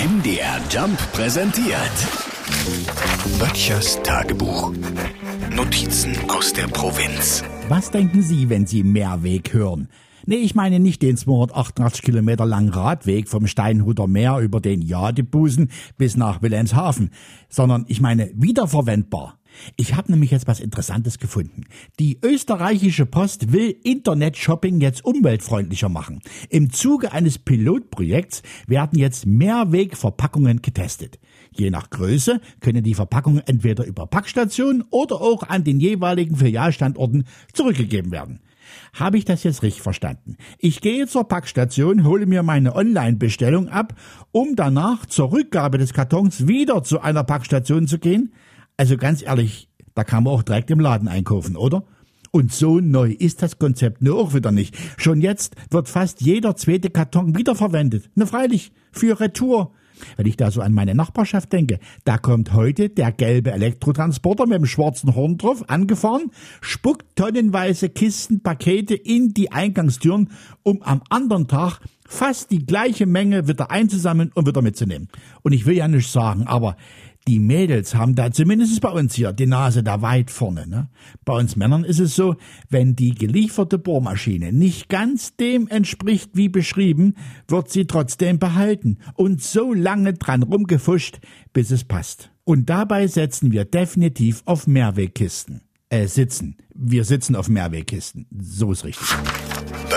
MDR Jump präsentiert. Böttchers Tagebuch. Notizen aus der Provinz. Was denken Sie, wenn Sie Mehrweg hören? Nee, ich meine nicht den 288 Kilometer langen Radweg vom Steinhuter Meer über den Jadebusen bis nach Wilhelmshaven, sondern ich meine wiederverwendbar. Ich habe nämlich jetzt was Interessantes gefunden. Die österreichische Post will Internet-Shopping jetzt umweltfreundlicher machen. Im Zuge eines Pilotprojekts werden jetzt Mehrwegverpackungen getestet. Je nach Größe können die Verpackungen entweder über Packstationen oder auch an den jeweiligen Filialstandorten zurückgegeben werden. Habe ich das jetzt richtig verstanden? Ich gehe zur Packstation, hole mir meine Online-Bestellung ab, um danach zur Rückgabe des Kartons wieder zu einer Packstation zu gehen? Also ganz ehrlich, da kann man auch direkt im Laden einkaufen, oder? Und so neu ist das Konzept nur auch wieder nicht. Schon jetzt wird fast jeder zweite Karton wiederverwendet. Ne, freilich, für Retour. Wenn ich da so an meine Nachbarschaft denke, da kommt heute der gelbe Elektrotransporter mit dem schwarzen Horn drauf angefahren, spuckt tonnenweise Kisten, Pakete in die Eingangstüren, um am anderen Tag fast die gleiche Menge wieder einzusammeln und wieder mitzunehmen. Und ich will ja nicht sagen, aber die Mädels haben da zumindest bei uns hier die Nase da weit vorne. Ne? Bei uns Männern ist es so, wenn die gelieferte Bohrmaschine nicht ganz dem entspricht wie beschrieben, wird sie trotzdem behalten und so lange dran rumgefuscht, bis es passt. Und dabei setzen wir definitiv auf Mehrwegkisten. Äh, sitzen. Wir sitzen auf Mehrwegkisten. So ist richtig.